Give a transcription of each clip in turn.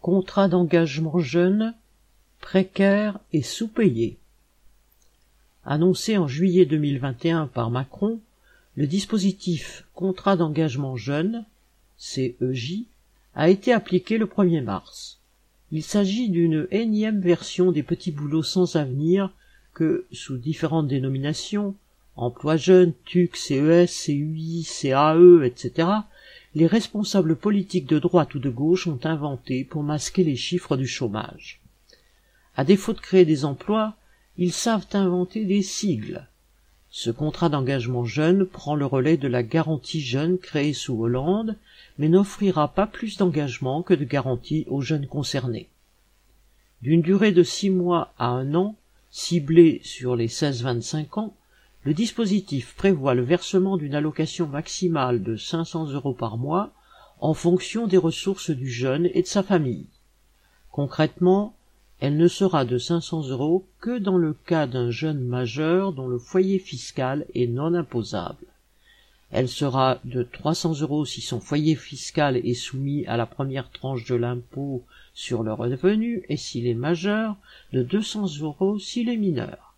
Contrat d'engagement jeune, précaire et sous-payé. Annoncé en juillet 2021 par Macron, le dispositif Contrat d'engagement jeune, CEJ, a été appliqué le 1er mars. Il s'agit d'une énième version des petits boulots sans avenir que, sous différentes dénominations, emploi jeune, TUC, CES, CUI, CAE, etc., les responsables politiques de droite ou de gauche ont inventé pour masquer les chiffres du chômage. À défaut de créer des emplois, ils savent inventer des sigles. Ce contrat d'engagement jeune prend le relais de la garantie jeune créée sous Hollande, mais n'offrira pas plus d'engagement que de garantie aux jeunes concernés. D'une durée de six mois à un an, ciblée sur les 16-25 ans, le dispositif prévoit le versement d'une allocation maximale de 500 euros par mois en fonction des ressources du jeune et de sa famille. Concrètement, elle ne sera de 500 euros que dans le cas d'un jeune majeur dont le foyer fiscal est non imposable. Elle sera de 300 euros si son foyer fiscal est soumis à la première tranche de l'impôt sur le revenu et s'il est majeur, de 200 euros s'il est mineur.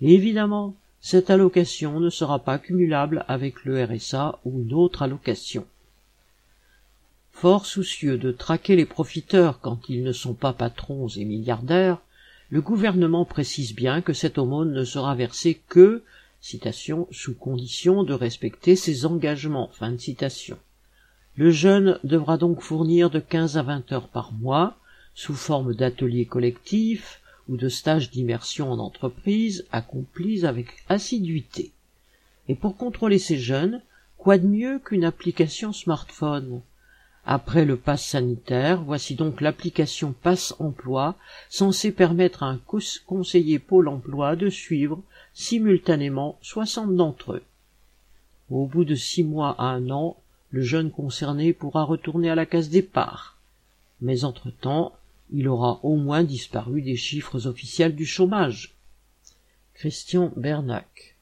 Évidemment, cette allocation ne sera pas cumulable avec le RSA ou une autre allocation. Fort soucieux de traquer les profiteurs quand ils ne sont pas patrons et milliardaires, le gouvernement précise bien que cette aumône ne sera versée que citation, sous condition de respecter ses engagements. Fin de citation. Le jeune devra donc fournir de 15 à 20 heures par mois, sous forme d'ateliers collectifs, ou de stages d'immersion en entreprise accomplis avec assiduité. Et pour contrôler ces jeunes, quoi de mieux qu'une application smartphone? Après le pass sanitaire, voici donc l'application Passe Emploi, censée permettre à un conseiller Pôle Emploi de suivre simultanément soixante d'entre eux. Au bout de six mois à un an, le jeune concerné pourra retourner à la case départ. Mais entre-temps, il aura au moins disparu des chiffres officiels du chômage. Christian Bernac